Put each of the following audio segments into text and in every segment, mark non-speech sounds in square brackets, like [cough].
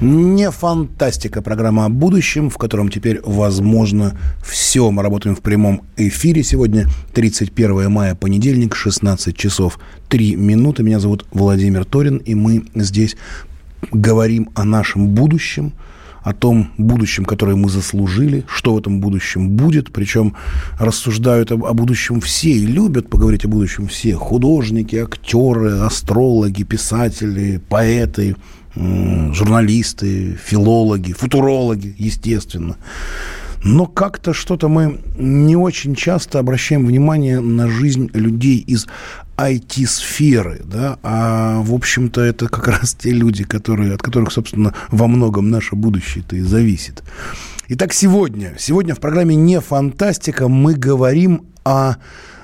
Не фантастика. Программа о будущем, в котором теперь возможно все. Мы работаем в прямом эфире. Сегодня 31 мая, понедельник, 16 часов 3 минуты. Меня зовут Владимир Торин, и мы здесь говорим о нашем будущем, о том будущем, которое мы заслужили, что в этом будущем будет. Причем рассуждают о, о будущем все и любят поговорить о будущем все. Художники, актеры, астрологи, писатели, поэты, журналисты, филологи, футурологи, естественно. Но как-то что-то мы не очень часто обращаем внимание на жизнь людей из IT-сферы, да, а, в общем-то, это как раз те люди, которые, от которых, собственно, во многом наше будущее-то и зависит. Итак, сегодня, сегодня в программе «Не фантастика» мы говорим о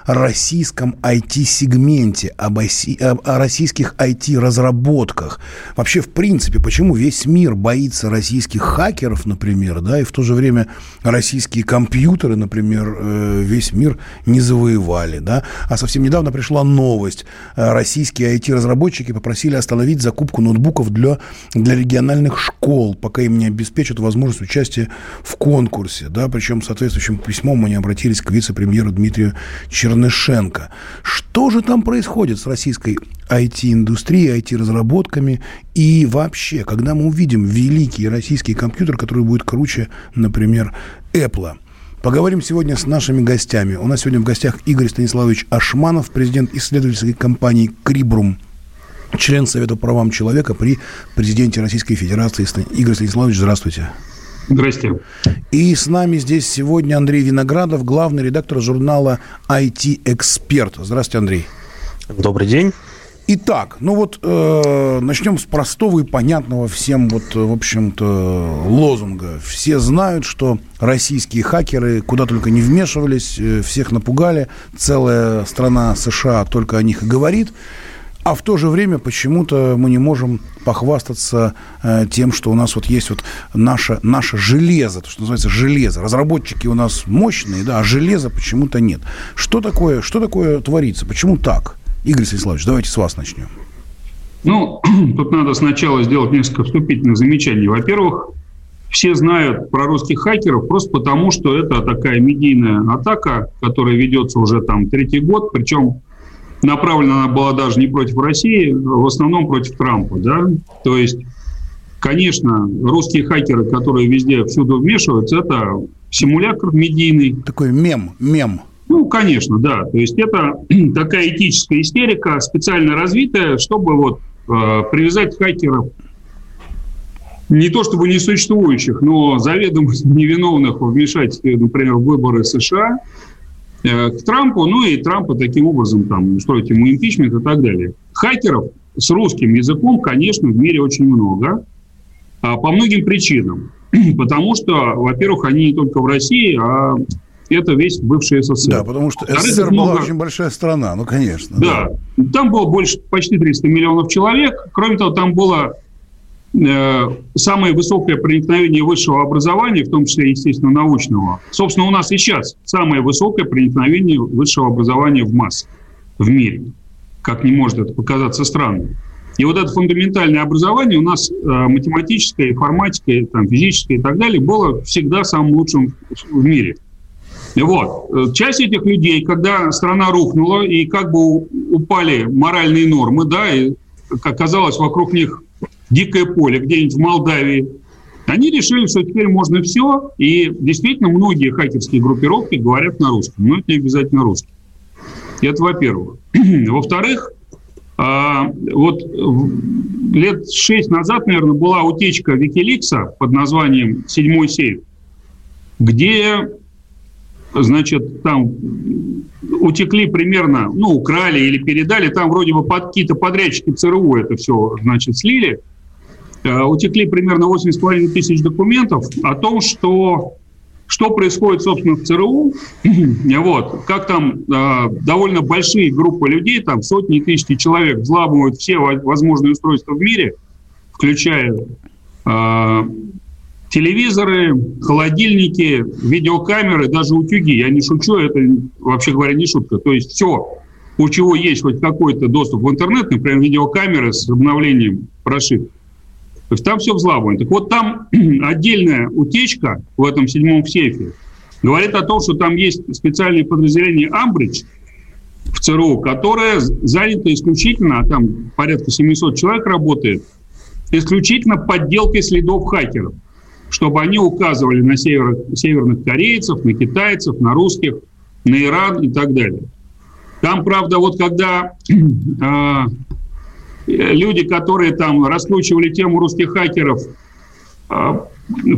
российском IT-сегменте, об о российских IT-разработках. Вообще, в принципе, почему весь мир боится российских хакеров, например, да, и в то же время российские компьютеры, например, э, весь мир не завоевали, да. А совсем недавно пришла новость. Э, российские IT-разработчики попросили остановить закупку ноутбуков для, для региональных школ, пока им не обеспечат возможность участия в конкурсе, да, причем соответствующим письмом они обратились к вице-премьеру Дмитрию Чернову Чернышенко. Что же там происходит с российской IT-индустрией, IT-разработками? И вообще, когда мы увидим великий российский компьютер, который будет круче, например, Apple? Поговорим сегодня с нашими гостями. У нас сегодня в гостях Игорь Станиславович Ашманов, президент исследовательской компании «Крибрум», член Совета по правам человека при президенте Российской Федерации. Игорь Станиславович, здравствуйте. Здрасте. И с нами здесь сегодня Андрей Виноградов, главный редактор журнала IT-эксперт. Здравствуйте, Андрей. Добрый день. Итак, ну вот э, начнем с простого и понятного всем вот, в общем-то, лозунга. Все знают, что российские хакеры куда только не вмешивались, э, всех напугали, целая страна США только о них и говорит. А в то же время почему-то мы не можем похвастаться э, тем, что у нас вот есть вот наше, наше железо, то, что называется железо. Разработчики у нас мощные, да, а железа почему-то нет. Что такое, что такое творится? Почему так? Игорь Станиславович, давайте с вас начнем. Ну, [clears throat] тут надо сначала сделать несколько вступительных замечаний. Во-первых, все знают про русских хакеров просто потому, что это такая медийная атака, которая ведется уже там третий год, причем направлена она была даже не против России, в основном против Трампа. Да? То есть, конечно, русские хакеры, которые везде, всюду вмешиваются, это симулятор медийный. Такой мем, мем. Ну, конечно, да. То есть это [clears throat] такая этическая истерика, специально развитая, чтобы вот э, привязать хакеров не то чтобы несуществующих, но заведомо [laughs] невиновных в вмешательстве, например, в выборы США, к Трампу, ну и Трампа таким образом там устроить ему импичмент и так далее. Хакеров с русским языком, конечно, в мире очень много, а по многим причинам. [clears throat] Потому что, во-первых, они не только в России, а это весь бывший СССР. Да, потому что СССР была много... очень большая страна, ну, конечно. Да. да, там было больше, почти 300 миллионов человек. Кроме того, там было Э, самое высокое проникновение высшего образования, в том числе, естественно, научного. Собственно, у нас и сейчас самое высокое проникновение высшего образования в массы в мире. Как не может это показаться странным. И вот это фундаментальное образование у нас э, математическое, информатическое, там, физическое и так далее было всегда самым лучшим в мире. Вот. Э, часть этих людей, когда страна рухнула и как бы упали моральные нормы, да, и оказалось вокруг них дикое поле где-нибудь в Молдавии. Они решили, что теперь можно все, и действительно многие хакерские группировки говорят на русском, но это не обязательно русский. Это во-первых. [clears throat] Во-вторых, а, вот лет шесть назад, наверное, была утечка Викиликса под названием «Седьмой сейф», где значит, там утекли примерно, ну, украли или передали, там вроде бы под какие-то подрядчики ЦРУ это все, значит, слили, утекли примерно 8,5 тысяч документов о том, что что происходит, собственно, в ЦРУ, [clears throat] вот, как там э, довольно большие группы людей, там сотни тысяч человек взламывают все возможные устройства в мире, включая э, телевизоры, холодильники, видеокамеры, даже утюги. Я не шучу, это, вообще говоря, не шутка. То есть все, у чего есть хоть какой-то доступ в интернет, например, видеокамеры с обновлением прошивки, то есть там все взламывано. Так вот, там [clears throat] отдельная утечка в этом седьмом сейфе говорит о том, что там есть специальное подразделение «Амбридж», в ЦРУ, которое занято исключительно, а там порядка 700 человек работает, исключительно подделкой следов хакеров чтобы они указывали на север, северных корейцев, на китайцев, на русских, на Иран и так далее. Там, правда, вот когда э, [clears throat] люди, которые там раскручивали тему русских хакеров, э,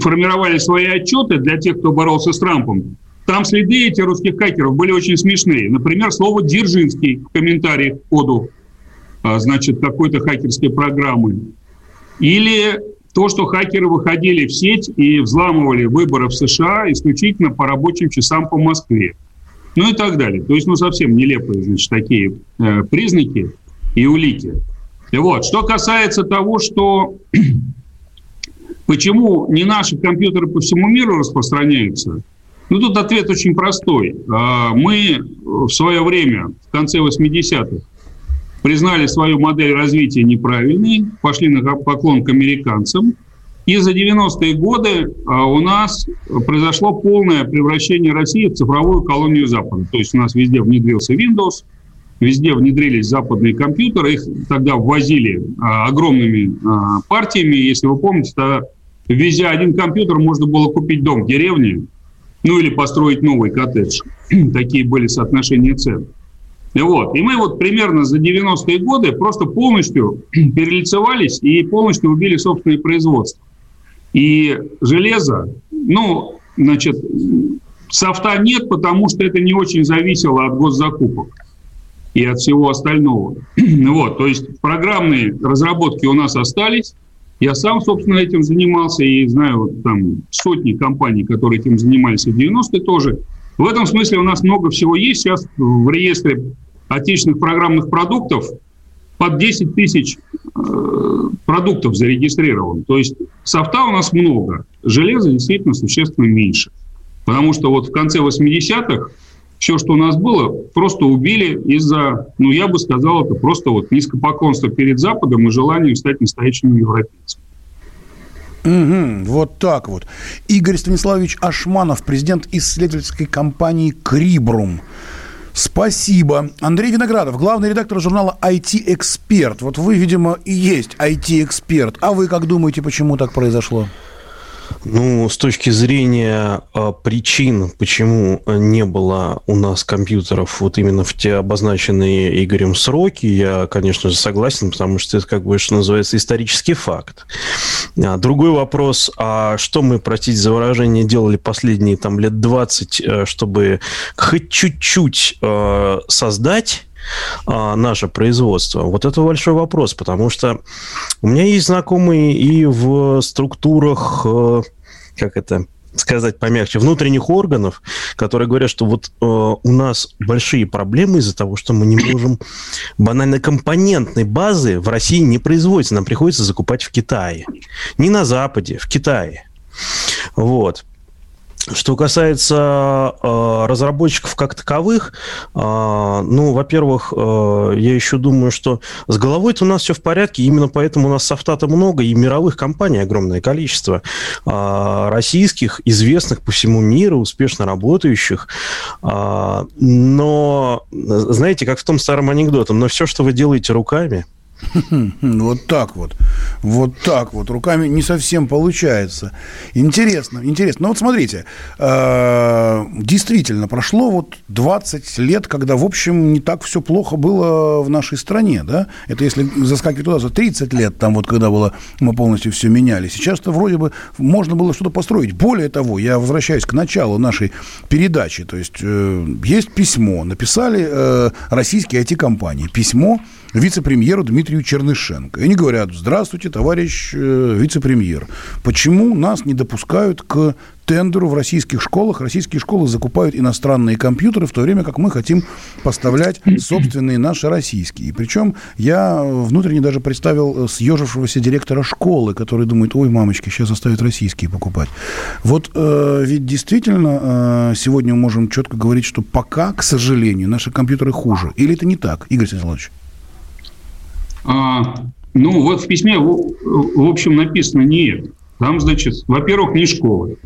формировали свои отчеты для тех, кто боролся с Трампом, там следы этих русских хакеров были очень смешные. Например, слово «Дзержинский» в комментариях к коду, э, значит, какой-то хакерской программы. Или то, что хакеры выходили в сеть и взламывали выборы в США исключительно по рабочим часам по Москве. Ну и так далее. То есть, ну, совсем нелепые, значит, такие э, признаки и улики. И вот, что касается того, что [clears throat] почему не наши компьютеры по всему миру распространяются, ну, тут ответ очень простой. А, мы в свое время, в конце 80-х, признали свою модель развития неправильной, пошли на поклон к американцам. И за 90-е годы а, у нас произошло полное превращение России в цифровую колонию Запада. То есть у нас везде внедрился Windows, везде внедрились западные компьютеры, их тогда ввозили а, огромными а, партиями. Если вы помните, тогда везя один компьютер можно было купить дом в деревне, ну или построить новый коттедж. [clears throat] Такие были соотношения цен. Вот. И мы вот примерно за 90-е годы просто полностью [clears throat] перелицевались и полностью убили собственное производство. И железо, ну, значит, софта нет, потому что это не очень зависело от госзакупок и от всего остального. [clears throat] Вот, то есть программные разработки у нас остались. Я сам, собственно, этим занимался и знаю вот, там сотни компаний, которые этим занимались в 90-е тоже. В этом смысле у нас много всего есть. Сейчас в реестре отечественных программных продуктов под 10 тысяч э, продуктов зарегистрирован. То есть софта у нас много, железа действительно существенно меньше. Потому что вот в конце 80-х все, что у нас было, просто убили из-за, ну, я бы сказал, это просто вот низкопоклонство перед Западом и желание стать настоящим европейцем. Угу, вот так вот. Игорь Станиславович Ашманов, президент исследовательской компании «Крибрум». Спасибо. Андрей Виноградов, главный редактор журнала IT-эксперт. Вот вы, видимо, и есть IT-эксперт. А вы как думаете, почему так произошло? Ну, с точки зрения э, причин, почему не было у нас компьютеров вот именно в те обозначенные Игорем сроки, я, конечно же, согласен, потому что это, как бы, что называется, исторический факт. А, другой вопрос, а что мы, простите за выражение, делали последние там лет 20, э, чтобы хоть чуть-чуть э, создать а, наше производство? Вот это большой вопрос, потому что у меня есть знакомые и в структурах, э, как это, сказать помягче, внутренних органов, которые говорят, что вот э, у нас большие проблемы из-за того, что мы не можем [coughs] банально компонентной базы в России не производится, нам приходится закупать в Китае. Не на Западе, в Китае. Вот. Что касается э, разработчиков как таковых, э, ну, во-первых, э, я еще думаю, что с головой у нас все в порядке, именно поэтому у нас софта-то много, и мировых компаний огромное количество, э, российских, известных по всему миру, успешно работающих. Э, но, знаете, как в том старом анекдоте, но все, что вы делаете руками, [laughs] Вот так вот. Вот так вот, руками не совсем получается. Интересно, интересно. Ну вот смотрите, э, действительно, прошло вот 20 лет, когда, в общем, не так все плохо было в нашей стране, да? Это если заскакивать туда за 30 лет, там вот когда было, мы полностью все меняли. Сейчас-то вроде бы можно было что-то построить. Более того, я возвращаюсь к началу нашей передачи. То есть э, есть письмо, написали э, российские IT-компании. Письмо вице-премьеру Дмитрию Чернышенко. И они говорят, здравствуйте, товарищ э, вице-премьер, почему нас не допускают к тендеру в российских школах. Российские школы закупают иностранные компьютеры, в то время как мы хотим поставлять собственные наши российские. И причем я внутренне даже представил съежившегося директора школы, который думает, ой, мамочки, сейчас заставят российские покупать. Вот э, ведь действительно э, сегодня мы можем четко говорить, что пока, к сожалению, наши компьютеры хуже. Или это не так, Игорь Станиславович? А, ну, вот в письме, в, в общем, написано нет. Там, значит, во-первых, не школы.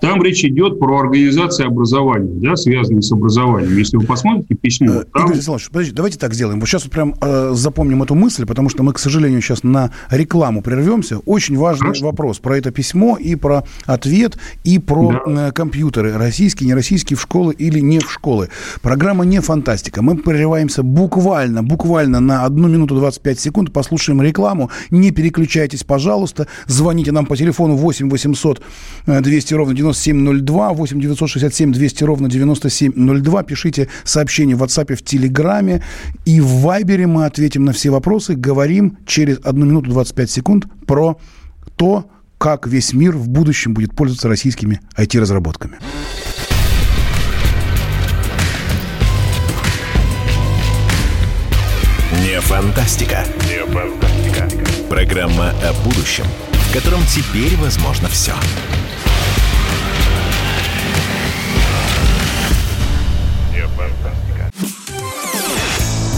Там речь идет про организацию образования, да, связанные с образованием. Если вы посмотрите письмо... Э, там... Игорь Александрович, подождите, давайте так сделаем. Вот сейчас вот прям э, запомним эту мысль, потому что мы, к сожалению, сейчас на рекламу прервемся. Очень важный Хорошо. вопрос про это письмо и про ответ, и про да. э, компьютеры. Российские, не российские, в школы или не в школы. Программа не фантастика. Мы прерываемся буквально, буквально на одну минуту 25 секунд, послушаем рекламу. Не переключайтесь, пожалуйста. Звоните нам по телефону 8 800 200 ровно 9702, 8 967 200 ровно 9702. Пишите сообщение в WhatsApp, в Телеграме. И в Вайбере мы ответим на все вопросы. Говорим через 1 минуту 25 секунд про то, как весь мир в будущем будет пользоваться российскими IT-разработками. Не фантастика. Не фантастика. Программа о будущем, в котором теперь возможно все.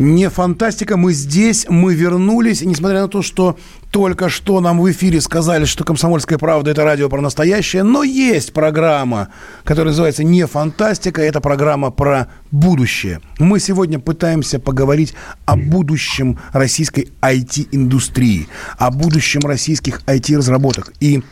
Не фантастика, мы здесь, мы вернулись, и несмотря на то, что только что нам в эфире сказали, что «Комсомольская правда» — это радио про настоящее, но есть программа, которая называется «Не фантастика», это программа про будущее. Мы сегодня пытаемся поговорить о будущем российской IT-индустрии, о будущем российских IT-разработок. И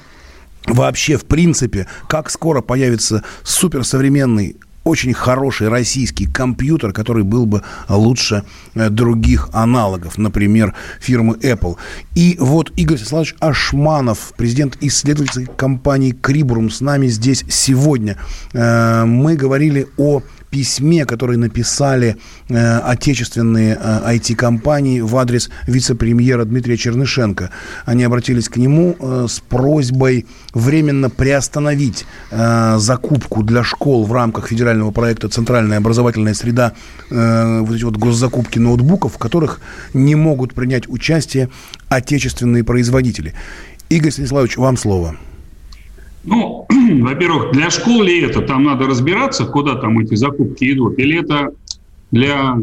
вообще, в принципе, как скоро появится суперсовременный очень хороший российский компьютер, который был бы лучше э, других аналогов, например, фирмы Apple. И вот Игорь Станиславович Ашманов, президент исследовательской компании Крибурум, с нами здесь сегодня. Э, мы говорили о письме, которое написали э, отечественные э, IT-компании в адрес вице-премьера Дмитрия Чернышенко. Они обратились к нему э, с просьбой временно приостановить э, закупку для школ в рамках федерального проекта «Центральная образовательная среда», э, вот эти вот госзакупки ноутбуков, в которых не могут принять участие отечественные производители. Игорь Станиславович, вам слово. Ну, [clears throat] во-первых, для школ ли это? Там надо разбираться, куда там эти закупки идут. Или это для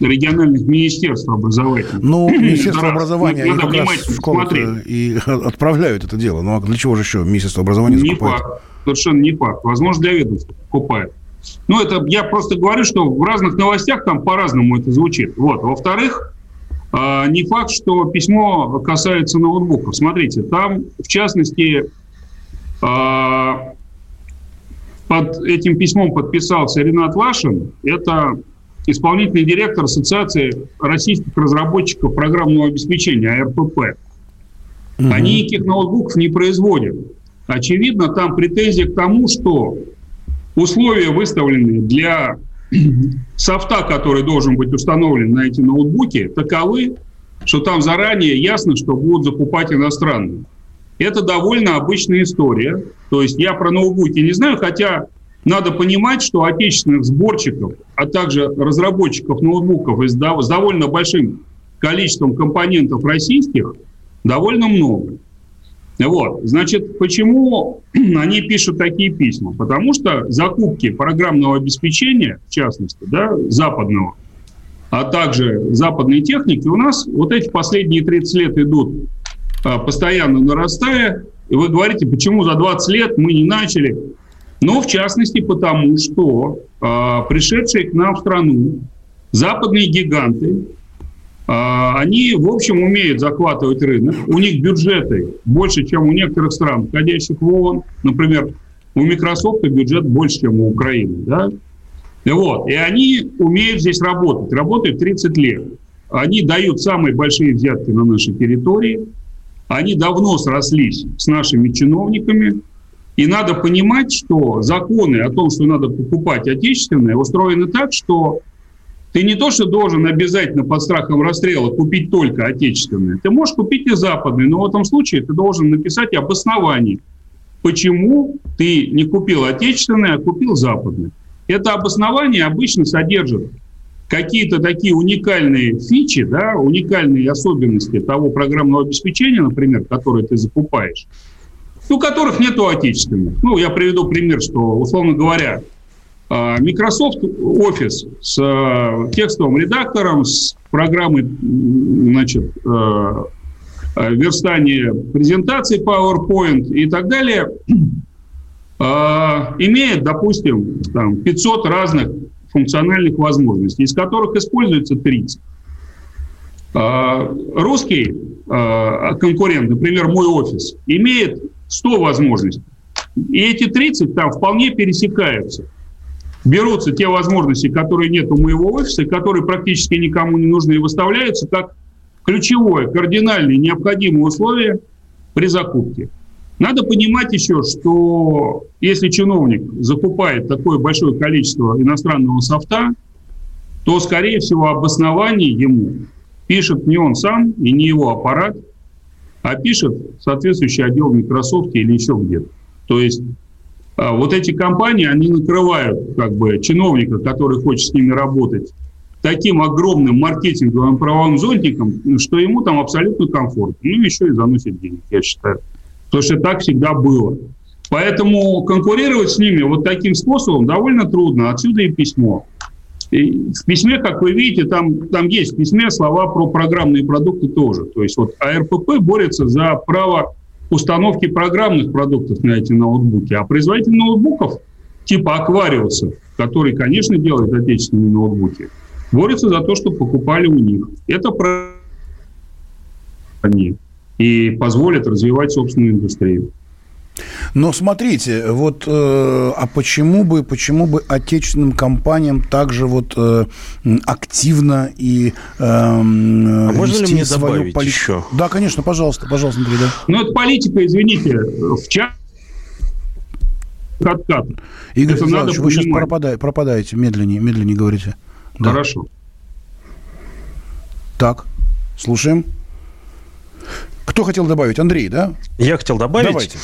региональных министерств образования? Ну, [clears throat] Министерство образования надо как раз в школы и [laughs] отправляют это дело. Ну, а для чего же еще Министерство образования закупает? Не факт. Совершенно не факт. Возможно, для ведомства покупает. Ну, это я просто говорю, что в разных новостях там по-разному это звучит. Вот. Во-вторых, а, не факт, что письмо касается ноутбуков. Смотрите, там, в частности, под этим письмом подписался Ренат Лашин. Это исполнительный директор Ассоциации российских разработчиков программного обеспечения, АРПП. Угу. Они никаких ноутбуков не производят. Очевидно, там претензия к тому, что условия выставленные для [clears throat] софта, который должен быть установлен на эти ноутбуки, таковы, что там заранее ясно, что будут закупать иностранные. Это довольно обычная история. То есть я про ноутбуки не знаю, хотя надо понимать, что отечественных сборщиков, а также разработчиков ноутбуков с довольно большим количеством компонентов российских довольно много. Вот. Значит, почему [clears throat] они пишут такие письма? Потому что закупки программного обеспечения, в частности, да, западного, а также западной техники у нас вот эти последние 30 лет идут постоянно нарастая. И вы говорите, почему за 20 лет мы не начали? Но в частности потому, что а, пришедшие к нам в страну западные гиганты, а, они, в общем, умеют захватывать рынок. У них бюджеты больше, чем у некоторых стран, входящих в ООН. Например, у Microsoft бюджет больше, чем у Украины. Да? Вот. И они умеют здесь работать. Работают 30 лет. Они дают самые большие взятки на нашей территории. Они давно срослись с нашими чиновниками. И надо понимать, что законы о том, что надо покупать отечественное, устроены так, что ты не то, что должен обязательно под страхом расстрела купить только отечественное. Ты можешь купить и западное, но в этом случае ты должен написать обоснование, почему ты не купил отечественное, а купил западное. Это обоснование обычно содержит какие-то такие уникальные фичи, да, уникальные особенности того программного обеспечения, например, которое ты закупаешь, у которых нету отечественных. Ну, я приведу пример, что, условно говоря, а, Microsoft Office с а, текстовым редактором, с программой значит, а, верстания презентаций PowerPoint и так далее, имеет, допустим, там, 500 разных функциональных возможностей, из которых используется 30. Русский конкурент, например, мой офис, имеет 100 возможностей. И эти 30 там вполне пересекаются берутся те возможности, которые нет у моего офиса, которые практически никому не нужны, и выставляются как ключевое, кардинальное, необходимое условие при закупке. Надо понимать еще, что если чиновник закупает такое большое количество иностранного софта, то, скорее всего, обоснование ему пишет не он сам и не его аппарат, а пишет соответствующий отдел в Microsoft или еще где-то. То есть а вот эти компании, они накрывают как бы чиновника, который хочет с ними работать, таким огромным маркетинговым правовым зонтиком, что ему там абсолютно комфортно. Ну, еще и заносит денег, я считаю. Потому что так всегда было. Поэтому конкурировать с ними вот таким способом довольно трудно. Отсюда и письмо. И в письме, как вы видите, там, там есть в письме слова про программные продукты тоже. То есть вот АРПП борется за право установки программных продуктов на эти ноутбуки. А производитель ноутбуков типа Аквариуса, который, конечно, делает отечественные ноутбуки, борется за то, чтобы покупали у них. Это про они и позволит развивать собственную индустрию. Но смотрите, вот, э, а почему бы, почему бы отечественным компаниям также вот э, активно и э, а можно ли мне добавить полит... еще? Да, конечно, пожалуйста, пожалуйста, Андрей, да. Ну, это политика, извините, в чат откат. Игорь это надо вы сейчас пропадаете, пропадаете, медленнее, медленнее говорите. Да. Хорошо. Так, слушаем. Кто хотел добавить? Андрей, да? Я хотел добавить. Давайте.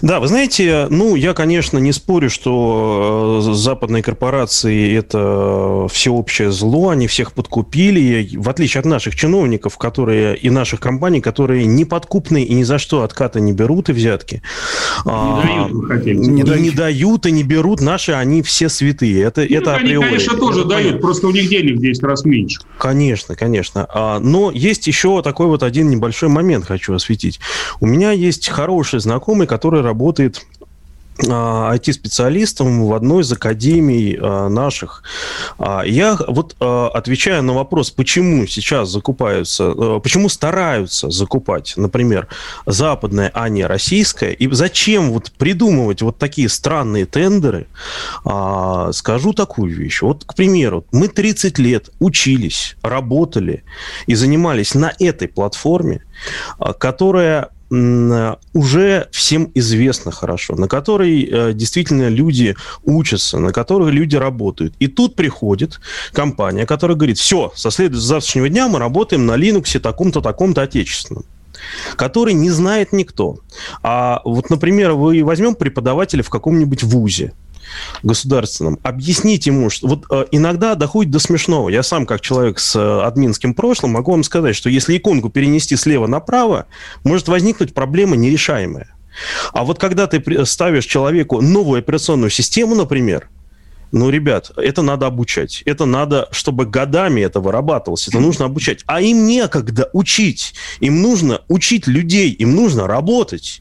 Да, вы знаете, ну, я, конечно, не спорю, что э, западные корпорации – это всеобщее зло, они всех подкупили, в отличие от наших чиновников, которые и наших компаний, которые не подкупны и ни за что отката не берут и взятки. Не а, дают, вы хотели. Не, дают. не дают и не берут, наши они все святые. Это, ну, это они, априори. конечно, тоже это дают, понятно. просто у них денег в 10 раз меньше. Конечно, конечно. А, но есть еще такой вот один небольшой момент, хочу осветить. У меня есть хороший знакомый, который работает IT-специалистом в одной из академий а, наших. А, я вот а, отвечаю на вопрос, почему сейчас закупаются, почему стараются закупать, например, западное, а не российское, и зачем вот придумывать вот такие странные тендеры, скажу такую вещь. Вот, к примеру, мы 30 лет учились, работали и занимались на этой платформе, которая уже всем известно хорошо, на которой э, действительно люди учатся, на которой люди работают. И тут приходит компания, которая говорит, все, со следующего завтрашнего дня мы работаем на Linux таком-то, таком-то отечественном который не знает никто. А вот, например, вы возьмем преподавателя в каком-нибудь вузе, государственном, объяснить ему, что вот э, иногда доходит до смешного. Я сам, как человек с э, админским прошлым, могу вам сказать, что если иконку перенести слева направо, может возникнуть проблема нерешаемая. А вот когда ты ставишь человеку новую операционную систему, например, ну, ребят, это надо обучать. Это надо, чтобы годами это вырабатывалось. Это нужно обучать. А им некогда учить. Им нужно учить людей. Им нужно работать.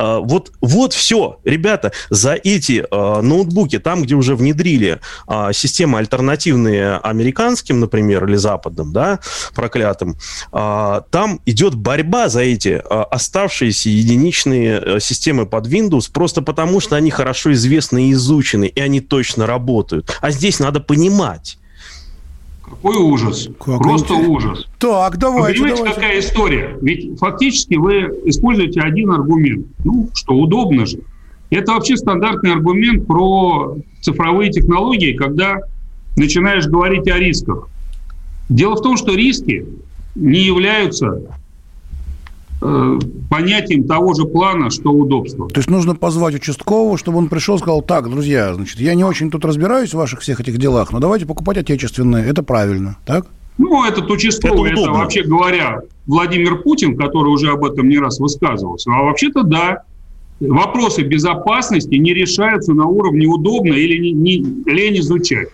А, вот, вот все, ребята, за эти э, ноутбуки, там, где уже внедрили э, системы альтернативные американским, например, или западным, да, проклятым, там идет борьба за эти оставшиеся единичные э, системы под Windows, просто потому что они хорошо известны и изучены, и они точно работают. А здесь надо понимать, какой ужас. Как Просто интересно. ужас. Так, давайте. Вы понимаете, давайте. какая история? Ведь фактически вы используете один аргумент. Ну, что удобно же. Это вообще стандартный аргумент про цифровые технологии, когда начинаешь говорить о рисках. Дело в том, что риски не являются понятием того же плана, что удобство. То есть нужно позвать участкового, чтобы он пришел и сказал, так, друзья, значит, я не очень тут разбираюсь в ваших всех этих делах, но давайте покупать отечественное, это правильно, так? Ну, этот участковый, это, это вообще говоря, Владимир Путин, который уже об этом не раз высказывался. А вообще-то да, вопросы безопасности не решаются на уровне удобно или не, не, лень изучать.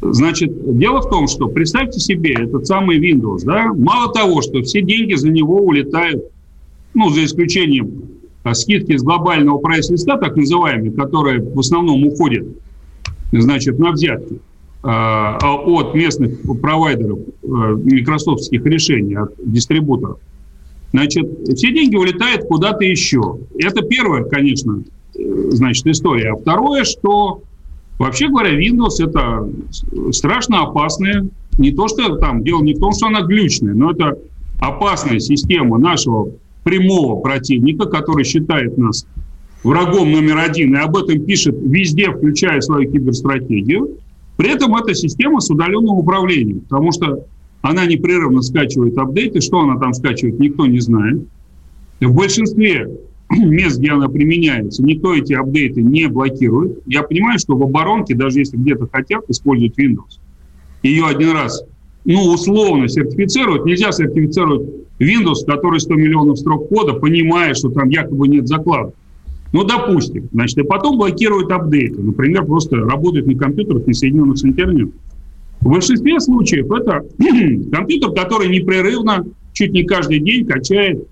Значит, дело в том, что представьте себе этот самый Windows, да, мало того, что все деньги за него улетают, ну, за исключением а, скидки с глобального прайс-листа, так называемые, которые в основном уходят, значит, на взятки а, а от местных провайдеров а, микрософтских решений, от дистрибуторов. Значит, все деньги улетают куда-то еще. Это первое, конечно, э, значит, история. А второе, что Вообще говоря, Windows это страшно опасная, не то, что там, дело не в том, что она глючная, но это опасная система нашего прямого противника, который считает нас врагом номер один, и об этом пишет везде, включая свою киберстратегию. При этом это система с удаленным управлением, потому что она непрерывно скачивает апдейты. Что она там скачивает, никто не знает. В большинстве [clears throat] мест, где она применяется, никто эти апдейты не блокирует. Я понимаю, что в оборонке, даже если где-то хотят использовать Windows, ее один раз, ну, условно сертифицируют, нельзя сертифицировать Windows, который 100 миллионов строк кода, понимая, что там якобы нет закладок. Ну, допустим. Значит, и потом блокируют апдейты. Например, просто работают на компьютерах, не соединенных с интернетом. В большинстве случаев это [clears throat] компьютер, который непрерывно, чуть не каждый день качает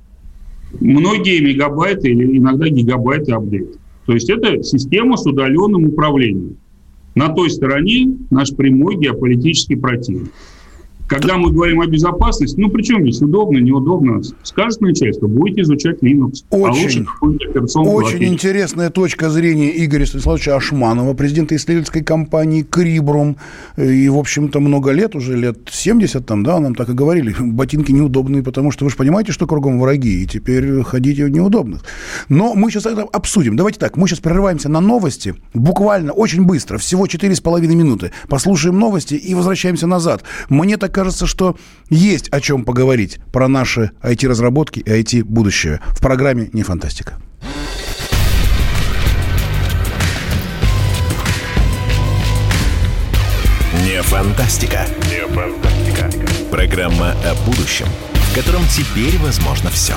многие мегабайты или иногда гигабайты апдейт. То есть это система с удаленным управлением. На той стороне наш прямой геополитический противник. Когда мы говорим о безопасности, ну, причем здесь удобно, неудобно, скажет начальство, будете изучать Linux. Очень, а очень интересная точка зрения Игоря Станиславовича Ашманова, президента исследовательской компании «Крибрум». И, в общем-то, много лет, уже лет 70 там, да, нам так и говорили, [laughs] ботинки неудобные, потому что вы же понимаете, что кругом враги, и теперь ходите в неудобных. Но мы сейчас это обсудим. Давайте так, мы сейчас прерываемся на новости, буквально, очень быстро, всего 4,5 минуты. Послушаем новости и возвращаемся назад. Мне так кажется, что есть о чем поговорить про наши IT-разработки и IT-будущее в программе «Не фантастика». Не фантастика. Не фантастика. Программа о будущем, в котором теперь возможно все.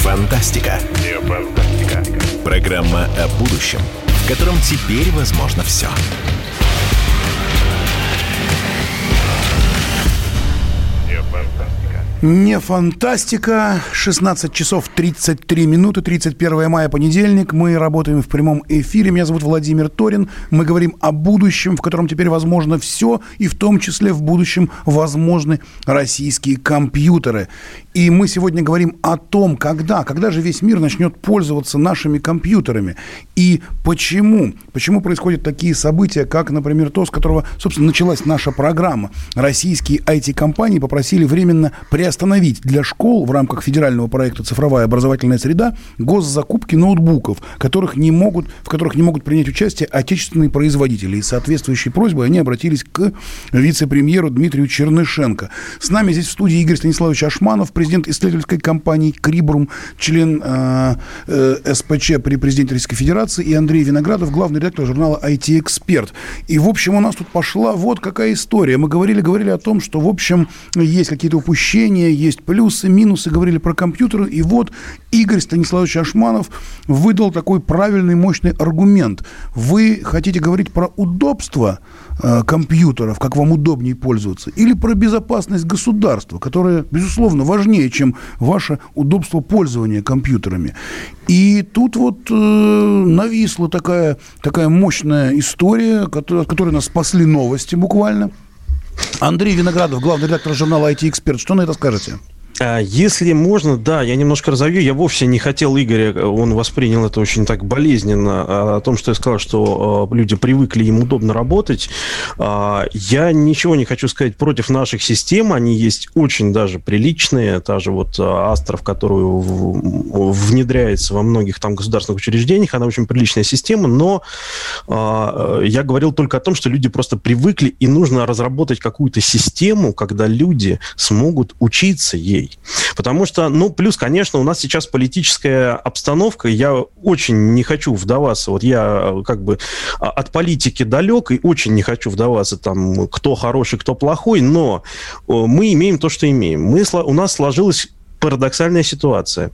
Фантастика. Программа о будущем, в котором теперь возможно все. Не фантастика. 16 часов 33 минуты, 31 мая, понедельник. Мы работаем в прямом эфире. Меня зовут Владимир Торин. Мы говорим о будущем, в котором теперь возможно все, и в том числе в будущем возможны российские компьютеры. И мы сегодня говорим о том, когда, когда же весь мир начнет пользоваться нашими компьютерами и почему, почему происходят такие события, как, например, то, с которого, собственно, началась наша программа. Российские IT-компании попросили временно приостановить для школ в рамках федерального проекта «Цифровая образовательная среда» госзакупки ноутбуков, которых не могут, в которых не могут принять участие отечественные производители. И соответствующей просьбой они обратились к вице-премьеру Дмитрию Чернышенко. С нами здесь в студии Игорь Станиславович Ашманов, президент исследовательской компании «Крибрум», член э, э, СПЧ при президенте Российской Федерации, и Андрей Виноградов, главный редактор журнала «IT-эксперт». И, в общем, у нас тут пошла вот какая история. Мы говорили, говорили о том, что, в общем, есть какие-то упущения, есть плюсы, минусы, говорили про компьютеры. И вот Игорь Станиславович Ашманов выдал такой правильный, мощный аргумент. Вы хотите говорить про удобство э, компьютеров, как вам удобнее пользоваться, или про безопасность государства, которая, безусловно, важнее, чем ваше удобство пользования компьютерами. И тут вот э, нависла такая, такая мощная история, от которой нас спасли новости буквально. Андрей Виноградов, главный редактор журнала IT-эксперт. Что на это скажете? А, Если можно, да, я немножко разовью. Я вовсе не хотел Игоря, он воспринял это очень так болезненно, а, о том, что я сказал, что а, люди привыкли, им удобно работать. Я ничего не хочу сказать против наших систем, они есть очень даже приличные. Та же вот а, Астров, которую в- внедряется во многих там государственных учреждениях, она очень приличная система, но я говорил только о том, что люди просто привыкли, и нужно разработать какую-то систему, когда люди смогут учиться ей. Потому что, ну, плюс, конечно, у нас сейчас политическая обстановка, я очень не хочу вдаваться, вот я э, как бы а, от политики далек и очень не хочу вдаваться там, кто хороший, кто плохой, но э, мы имеем то, что имеем. Мы, у нас сложилась парадоксальная ситуация.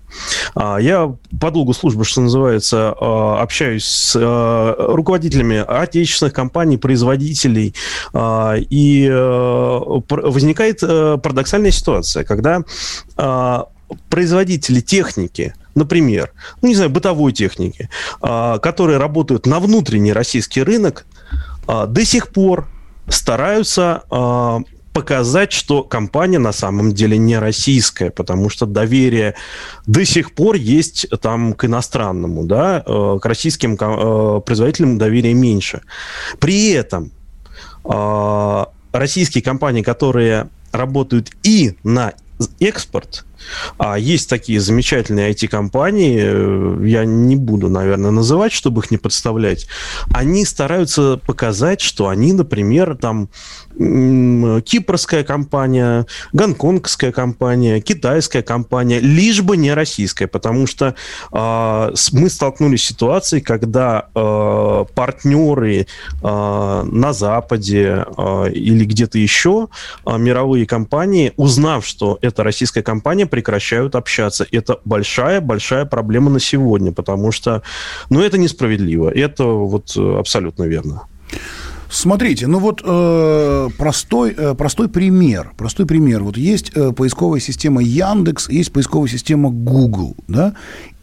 А, Я по долгу службы, что называется, а, общаюсь с а, руководителями отечественных компаний, производителей, и возникает парадоксальная ситуация, когда производители техники, например, ну, не знаю, бытовой техники, которые работают на внутренний российский рынок, до сих пор стараются показать, что компания на самом деле не российская, потому что доверие до сих пор есть там к иностранному, да, э, к российским э, производителям доверия меньше. При этом э, российские компании, которые работают и на экспорт, а есть такие замечательные IT-компании, э, я не буду, наверное, называть, чтобы их не подставлять, они стараются показать, что они, например, там кипрская компания, гонконгская компания, китайская компания, лишь бы не российская, потому что с- мы столкнулись с ситуацией, когда а, партнеры а, на Западе а, или где-то еще а, мировые компании, узнав, что это российская компания, прекращают общаться. Это большая-большая проблема на сегодня, потому что, ну, это несправедливо. Это вот э, абсолютно верно. Смотрите, ну вот э, простой, э, простой пример. Простой пример. Вот есть э, поисковая система Яндекс, есть поисковая система Google, да,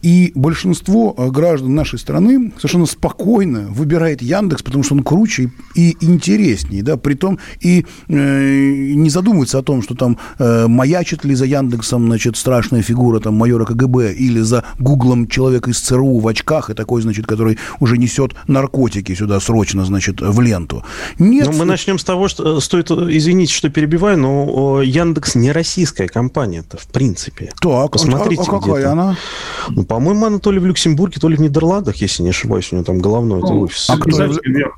и большинство э, граждан нашей страны совершенно спокойно выбирает Яндекс, потому что он круче и, интереснее, да, притом и э, не задумывается о том, что там э, маячит ли за Яндексом, значит, страшная фигура там майора КГБ или за Гуглом человек из ЦРУ в очках и такой, значит, который уже несет наркотики сюда срочно, значит, в ленту. Нет, Ну, мы начнем с того, что э, стоит, э, извините, что перебиваю, но э, Яндекс не российская компания-то, в принципе. Так, Посмотрите а, а какая она? Ну, По-моему, она то ли в Люксембурге, то ли в Нидерландах, если не ошибаюсь, у него там головной ну, офис. А кто,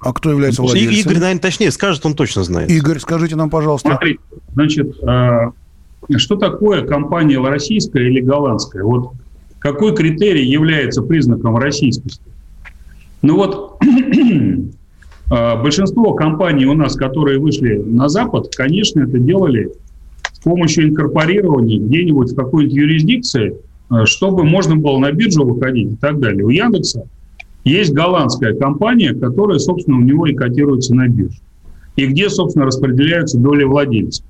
а кто является владельцем? Игорь, наверное, точнее скажет, он точно знает. Игорь, скажите нам, пожалуйста. Смотрите, значит, а, что такое компания российская или голландская? Вот какой критерий является признаком российскости? Ну вот а, [clears throat] большинство компаний у нас, которые вышли на Запад, конечно, это делали с помощью инкорпорирования где-нибудь в какой-нибудь юрисдикции, чтобы можно было на биржу выходить и так далее. У Яндекса есть голландская компания, которая, собственно, у него и котируется на бирже. И где, собственно, распределяются доли владельцев.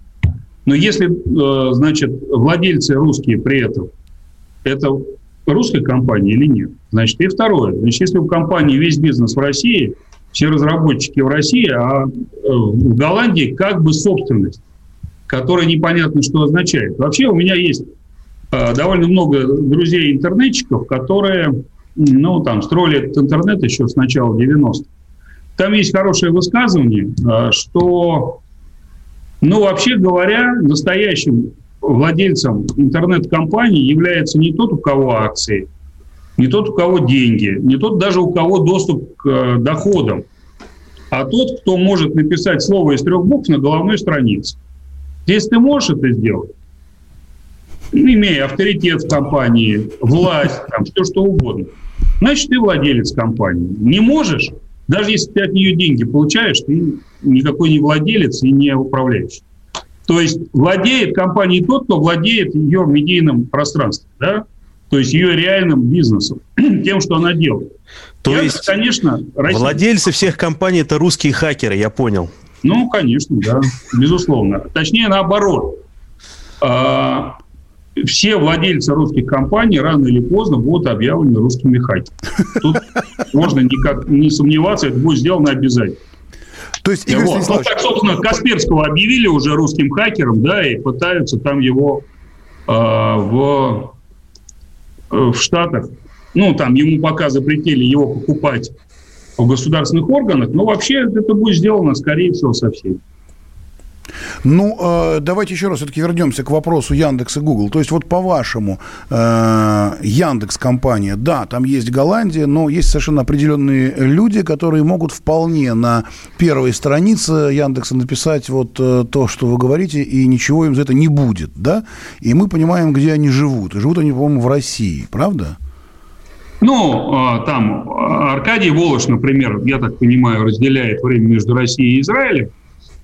Но если, э, значит, владельцы русские при этом, это русская компания или нет? Значит, и второе. Значит, если у компании весь бизнес в России, все разработчики в России, а э, в Голландии как бы собственность, которая непонятно что означает. Вообще у меня есть э, довольно много друзей-интернетчиков, которые, ну, там, строили этот интернет еще с начала 90-х. Там есть хорошее высказывание, что но вообще говоря, настоящим владельцем интернет-компании является не тот, у кого акции, не тот, у кого деньги, не тот даже, у кого доступ к э, доходам, а тот, кто может написать слово из трех букв на головной странице. Если ты можешь это сделать, имея авторитет в компании, власть, там, все что угодно, значит, ты владелец компании. Не можешь, даже если ты от нее деньги получаешь, ты никакой не владелец и не управляющий. То есть владеет компанией тот, кто владеет ее медийным пространством, да? то есть ее реальным бизнесом, [clears throat] тем, что она делает. То я, есть, конечно, Россия... владельцы всех компаний это русские хакеры, я понял. Ну, конечно, да, безусловно. Точнее, наоборот. А, все владельцы русских компаний рано или поздно будут объявлены русскими хакерами. Тут можно никак не сомневаться, это будет сделано обязательно. То есть, Игорь вот. Ну, так, собственно, Касперского объявили уже русским хакером, да, и пытаются там его э, в, э, в Штатах, ну, там ему пока запретили его покупать в государственных органах, но вообще это будет сделано, скорее всего, со всеми. Ну, э, давайте еще раз все-таки вернемся к вопросу Яндекс и Google. То есть вот по-вашему, э, Яндекс компания, да, там есть Голландия, но есть совершенно определенные люди, которые могут вполне на первой странице Яндекса написать вот э, то, что вы говорите, и ничего им за это не будет, да? И мы понимаем, где они живут. И живут они, по-моему, в России, правда? Ну, там Аркадий Волош, например, я так понимаю, разделяет время между Россией и Израилем.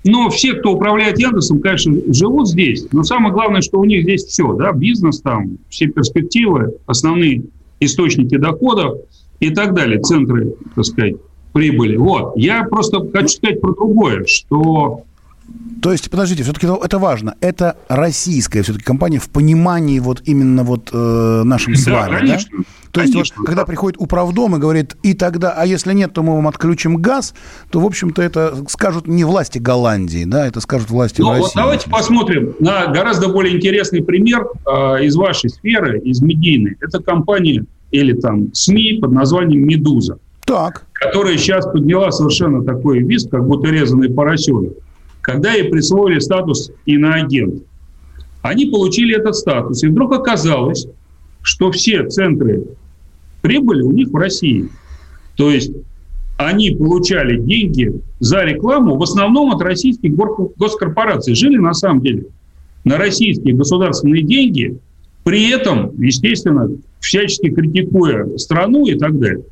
Но все, кто управляет Яндексом, конечно, живут здесь. Но самое главное, что у них здесь все, да, бизнес там, все перспективы, основные источники доходов и так далее, центры, так сказать, прибыли. Вот. Я просто хочу сказать про другое, что то есть, подождите, все-таки это важно. Это российская все-таки компания в понимании вот именно вот э, нашим с вами, конечно. да? То Конечно, есть, вот, когда приходит управдом и говорит, и тогда, а если нет, то мы вам отключим газ, то, в общем-то, это скажут не власти Голландии, да, это скажут власти ну, России. Вот давайте посмотрим на гораздо более интересный пример э, из вашей сферы, из медийной. Это компания или там СМИ под названием «Медуза». Так. Которая сейчас подняла совершенно такой вид, как будто резанный поросенок. Когда ей присвоили статус иноагент. Они получили этот статус. И вдруг оказалось, что все центры прибыли у них в России. То есть они получали деньги за рекламу в основном от российских госкорпораций. Жили на самом деле на российские государственные деньги, при этом, естественно, всячески критикуя страну и так далее.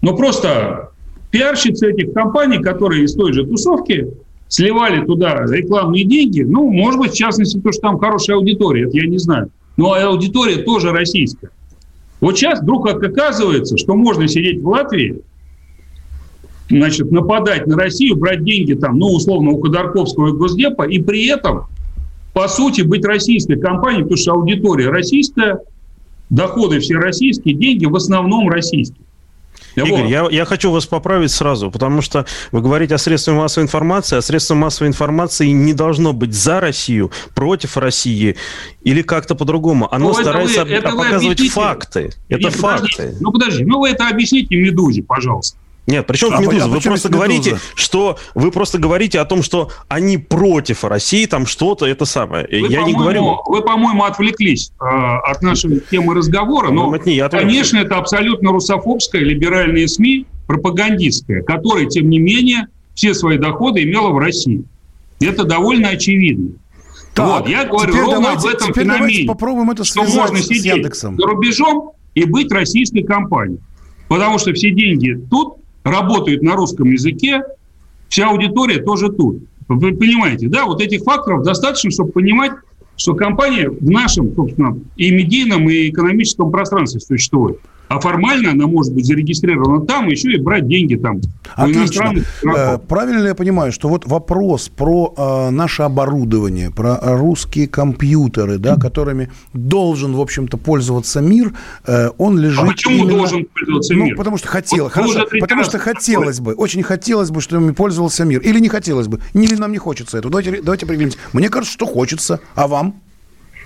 Но просто пиарщицы этих компаний, которые из той же тусовки сливали туда рекламные деньги, ну, может быть, в частности, потому что там хорошая аудитория, это я не знаю. Но аудитория тоже российская. Вот сейчас вдруг оказывается, что можно сидеть в Латвии, значит, нападать на Россию, брать деньги там, ну, условно, у Ходорковского и Госдепа, и при этом, по сути, быть российской компанией, потому что аудитория российская, доходы все российские, деньги в основном российские. Игорь, я, я хочу вас поправить сразу, потому что вы говорите о средствах массовой информации, а средства массовой информации не должно быть за Россию, против России или как-то по-другому. Оно ну, старается это вы, это показывать факты. Это Нет, факты. Подождите, ну подожди, ну вы это объясните Медузе, пожалуйста. Нет, причем А Медуза? а Вы просто говорите, «Медуза»? что вы просто говорите о том, что они против России, там что-то это самое. Вы, я не говорю. Вы, по-моему, отвлеклись э, от нашей темы разговора, но, это не конечно, это абсолютно русофобская, либеральные СМИ, пропагандистская, которая, тем не менее, все свои доходы имела в России. Это довольно очевидно. вот, я говорю теперь ровно давайте- об этом теперь феномене. попробуем это что можно с сидеть Яндексом. за рубежом и быть российской компанией. Потому что все деньги тут, работают на русском языке, вся аудитория тоже тут. Вы понимаете, да? Вот этих факторов достаточно, чтобы понимать, что компания в нашем, собственно, и медийном, и экономическом пространстве существует. А формально она может быть зарегистрирована там, еще и брать деньги там. Отлично. Э. Правильно я понимаю, что вот вопрос про э, наше оборудование, про русские компьютеры, да, которыми должен, в общем-то, пользоваться мир, э, он лежит... А почему именно- должен пользоваться ну, мир? потому что хотел, Вот хорошо, потому что хотелось бы, очень хотелось бы, чтобы ими пользовался мир. Или не хотелось бы, или нам не хочется этого. Давайте, давайте определимся. Мне кажется, что хочется, а вам?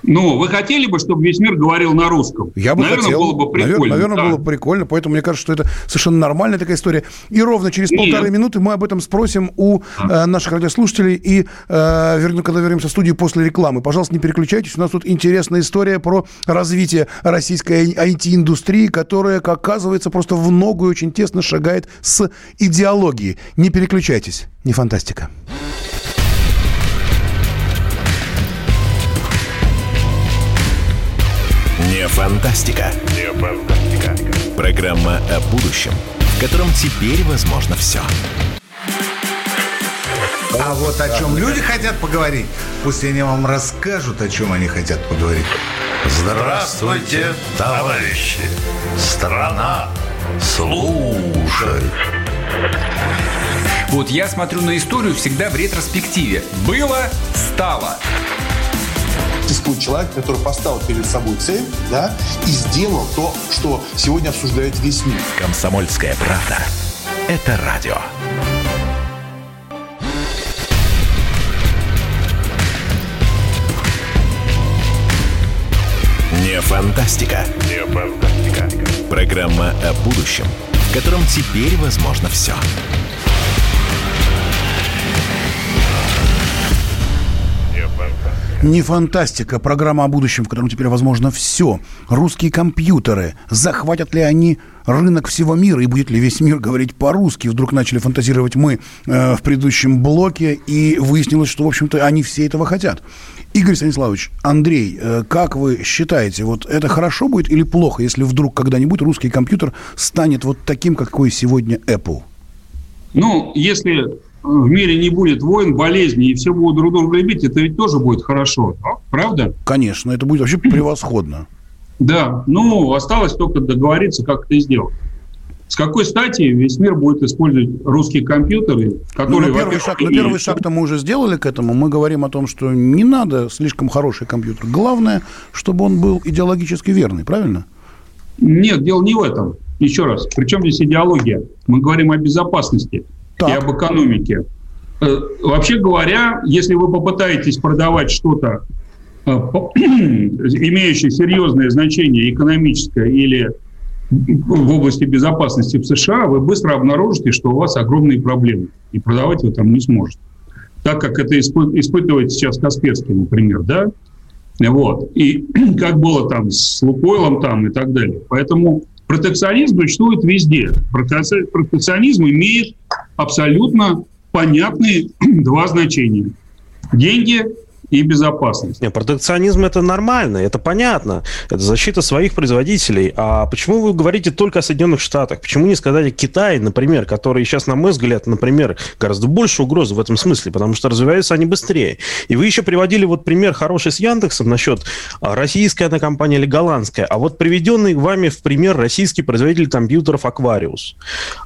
Ну, вы хотели бы, чтобы весь мир говорил на русском? Я бы Наверное, хотел. было бы Навер- прикольно. Наверное, да. было бы прикольно. Поэтому мне кажется, что это совершенно нормальная такая история. И ровно через Нет. полторы минуты мы об этом спросим у э, наших радиослушателей. И э, верну, когда вернемся в студию после рекламы. Пожалуйста, не переключайтесь. У нас тут интересная история про развитие российской IT-индустрии, которая, как оказывается, просто в ногу и очень тесно шагает с идеологией. Не переключайтесь. Не фантастика. Не фантастика. Не фантастика. Программа о будущем, в котором теперь возможно все. А вот о чем люди хотят поговорить, пусть они вам расскажут, о чем они хотят поговорить. Здравствуйте, товарищи! Страна слушает! Вот я смотрю на историю всегда в ретроспективе. Было, стало. Существует человек, который поставил перед собой цель, да, и сделал то, что сегодня обсуждает весь мир. Комсомольская правда. Это радио. Не фантастика. Не фантастика. Программа о будущем, в котором теперь возможно все. Не фантастика, программа о будущем, в котором теперь возможно все. Русские компьютеры. Захватят ли они рынок всего мира и будет ли весь мир говорить по-русски? Вдруг начали фантазировать мы э, в предыдущем блоке, и выяснилось, что, в общем-то, они все этого хотят. Игорь Станиславович, Андрей, э, как вы считаете, вот это хорошо будет или плохо, если вдруг когда-нибудь русский компьютер станет вот таким, какой сегодня Apple? Ну, если в мире не будет войн, болезней, и все будут друг друга любить, это ведь тоже будет хорошо. Правда? Конечно, это будет вообще превосходно. Да. Ну, осталось только договориться, как это сделать. С какой стати весь мир будет использовать русские компьютеры, Ну, которые... на первый шаг, на имеют- первый шаг-то мы уже сделали к этому. Мы говорим о том, что не надо слишком хороший компьютер. Главное, чтобы он был идеологически верный, правильно? Нет, дело не в этом. Еще раз. Причем здесь идеология? Мы говорим о безопасности и об экономике. Э, Вообще говоря, если вы попытаетесь продавать что-то, э, [clears throat] имеющее серьезное значение экономическое или в области безопасности в США, вы быстро обнаружите, что у вас огромные проблемы. И продавать вы там не сможете. Так как это испы- испытывает сейчас Касперский, например, да? Вот. И [clears throat] как было там с Лукойлом там и так далее. Поэтому протекционизм существует везде. Протекци- Протекционизм имеет абсолютно понятные [clears throat] два значения. Деньги и безопасность. Не, протекционизм это нормально, это понятно. Это защита своих производителей. А почему вы говорите только о Соединенных Штатах? Почему не сказать о Китае, например, который сейчас, на мой взгляд, например, гораздо больше угрозы в этом смысле, потому что развиваются они быстрее. И вы еще приводили вот пример хороший с Яндексом насчет а, российская она компания или голландская. А вот приведенный вами в пример российский производитель компьютеров Aquarius.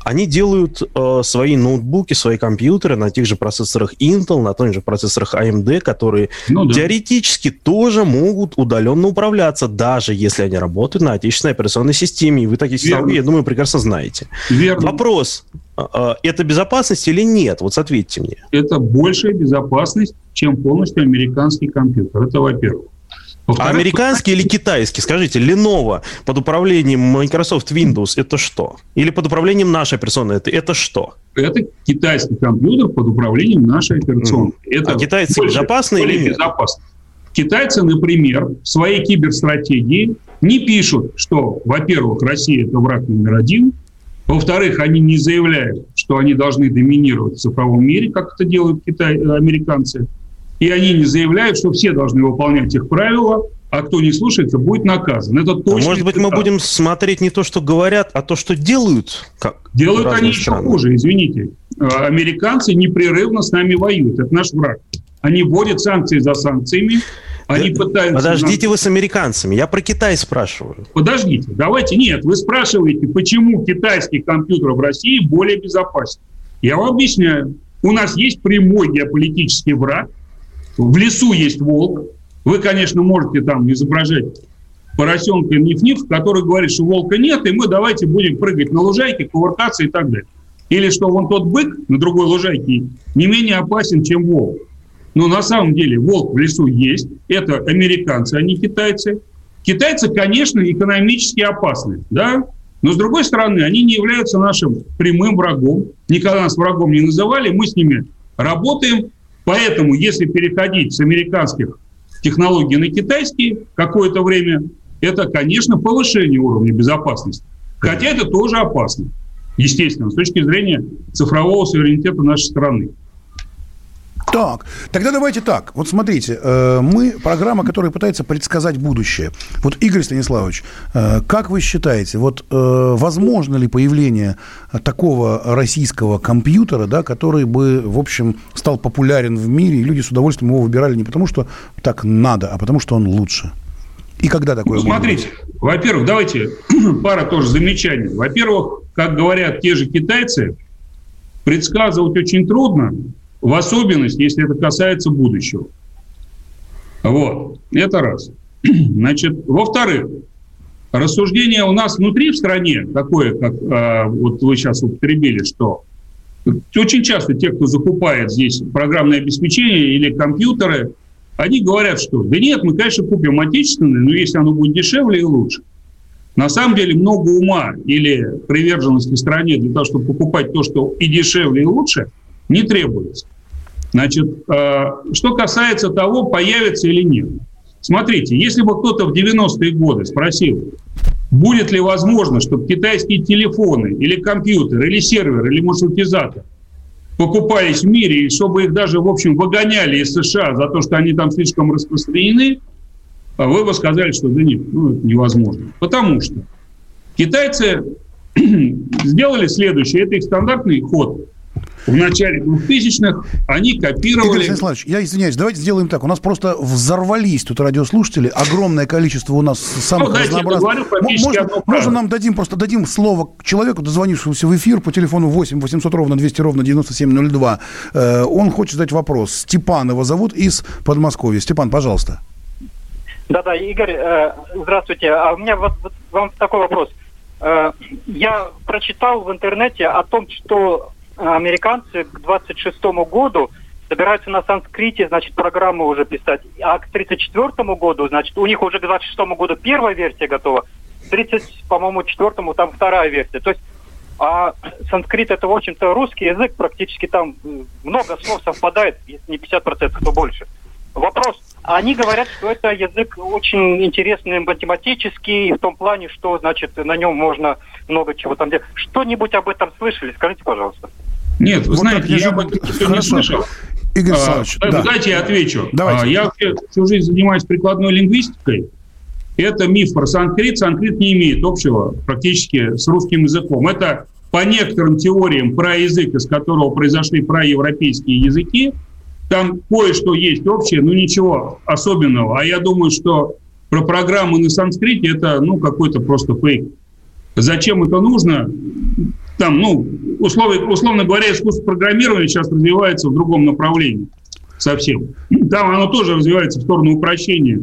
Они делают э, свои ноутбуки, свои компьютеры на тех же процессорах Intel, на тех же процессорах AMD, которые Ну да. теоретически тоже могут удаленно управляться, даже если они работают на отечественной операционной системе. И вы такие технологии, я думаю, прекрасно знаете. Верно. Вопрос, а, а, это безопасность или нет? Вот ответьте мне. это большая безопасность, чем полностью американский компьютер. Это во-первых. А американский или китайский? Скажите, Lenovo под управлением Microsoft Windows это что? Или под управлением нашей операционной это, это что? Это китайский компьютер под управлением нашей операционной. Это а китайцы безопасны или более нет? безопасно. Китайцы, например, в своей киберстратегии не пишут, что, во-первых, Россия – это враг номер один, во-вторых, они не заявляют, что они должны доминировать в цифровом мире, как это делают китай, американцы, и они не заявляют, что все должны выполнять их правила, а кто не слушается, будет наказан. Это А точно. может быть, мы будем смотреть не то, что говорят, а то, что делают? Как Делают они еще страны? хуже, извините. Э, Американцы непрерывно с нами воюют. Это наш враг. Они вводят санкции за санкциями. Они пытаются... Подождите вы с американцами, я про Китай спрашиваю. Подождите, давайте. Нет, вы спрашиваете, почему китайский компьютер в России более безопасен. Я вам объясняю. У нас есть прямой геополитический враг. В лесу есть волк. Вы, конечно, можете там изображать поросенка Ниф-Ниф, который говорит, что волка нет, и мы давайте будем прыгать на лужайке, кувыркаться и так далее. Или что вон тот бык на другой лужайке не менее опасен, чем волк. Но на самом деле волк в лесу есть. Это американцы, а не китайцы. Китайцы, конечно, экономически опасны, да? Но, с другой стороны, они не являются нашим прямым врагом. Никогда нас врагом не называли. Мы с ними работаем. Поэтому, если переходить с американских технологий на китайские какое-то время, это, конечно, повышение уровня безопасности. Хотя это тоже опасно, естественно, с точки зрения цифрового суверенитета нашей страны. Так, тогда давайте так. Вот смотрите, э, мы программа, которая пытается предсказать будущее. Вот, Игорь Станиславович, э, как вы считаете, вот э, возможно ли появление такого российского компьютера, да, который бы, в общем, стал популярен в мире, и люди с удовольствием его выбирали не потому, что так надо, а потому, что он лучше? И когда такое Ну, смотрите, во-первых, давайте [clears throat] пара тоже замечаний. Во-первых, как говорят те же китайцы, предсказывать очень трудно, в особенности, если это касается будущего. Вот, это раз. [clears throat] Значит, во-вторых, рассуждение у нас внутри в стране такое, как э, вот вы сейчас употребили, что очень часто те, кто закупает здесь программное обеспечение или компьютеры, они говорят, что да нет, мы, конечно, купим отечественное, но если оно будет дешевле и лучше. На самом деле много ума или приверженности стране для того, чтобы покупать то, что и дешевле, и лучше, не требуется. Значит, э, что касается того, появится или нет. Смотрите, если бы кто-то в 90-е годы спросил, будет ли возможно, чтобы китайские телефоны или компьютеры, или сервер, или маршрутизатор покупались в мире, и чтобы их даже, в общем, выгоняли из США за то, что они там слишком распространены, а вы бы сказали, что да нет, ну, это невозможно. Потому что китайцы [clears throat] сделали следующее, это их стандартный ход. В начале 2000-х они Игорь копировали... Станиславович, я извиняюсь, давайте сделаем так. У нас просто взорвались тут радиослушатели. Огромное количество у нас самых Ну, я разнообразных. практически Можно, можно нам дадим просто дадим слово человеку, дозвонившемуся в эфир по телефону 8 800 ровно 200 ровно 9702. Э, он хочет задать вопрос. Степан его зовут из Подмосковья. Степан, пожалуйста. Да-да, Игорь, э, здравствуйте. А у меня вот, вот вам такой вопрос. Э, я прочитал в интернете о том, что американцы к 26 году собираются на санскрите, значит, программу уже писать. А к 34 году, значит, у них уже к 26 году первая версия готова, к 30, по-моему, четвертому там вторая версия. То есть а санскрит это, в общем-то, русский язык, практически там много слов совпадает, если не 50%, то больше. Вопрос. Они говорят, что это язык очень интересный математический, в том плане, что, значит, на нем можно много чего там делать. Что-нибудь об этом слышали? Скажите, пожалуййста. Нет, вы Вот знаете, я об этом не слышал. Игорь А, Александрович, да- да. Дайте я отвечу. Давайте. А, Я вообще всю жизнь занимаюсь прикладной лингвистикой. Это миф про санскрит. Санскрит не имеет общего практически с русским языком. Это по некоторым теориям про язык, из которого произошли проевропейские языки, там кое-что есть общее, но ничего особенного. А я думаю, что про программы на санскрите это ну, какой-то просто фейк. Зачем это нужно? Там, ну, условно, условно говоря, искусство программирования сейчас развивается в другом направлении совсем. Там оно тоже развивается в сторону упрощения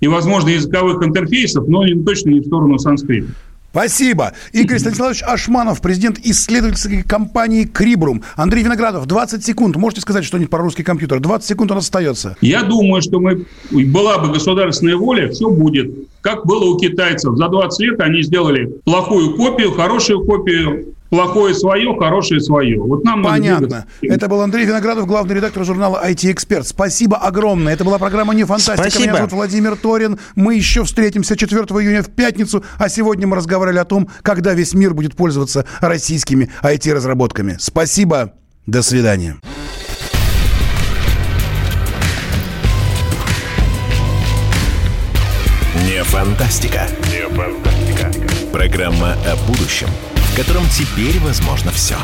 и, возможно, языковых интерфейсов, но точно не в сторону санскрита. Спасибо. Игорь Станиславович Ашманов, президент исследовательской компании «Крибрум». Андрей Виноградов, 20 секунд. Можете сказать что-нибудь про русский компьютер? 20 секунд у нас остается. Я думаю, что мы, была бы государственная воля, все будет. Как было у китайцев. За 20 лет они сделали плохую копию, хорошую копию, плохое свое, хорошее свое. Вот нам Понятно. Это был Андрей Виноградов, главный редактор журнала IT-эксперт. Спасибо огромное. Это была программа «Не фантастика». Спасибо. Меня зовут Владимир Торин. Мы еще встретимся 4 июня в пятницу. А сегодня мы разговаривали о том, когда весь мир будет пользоваться российскими IT-разработками. Спасибо. До свидания. Не фантастика. Не фантастика. Программа о будущем, в котором теперь возможно все.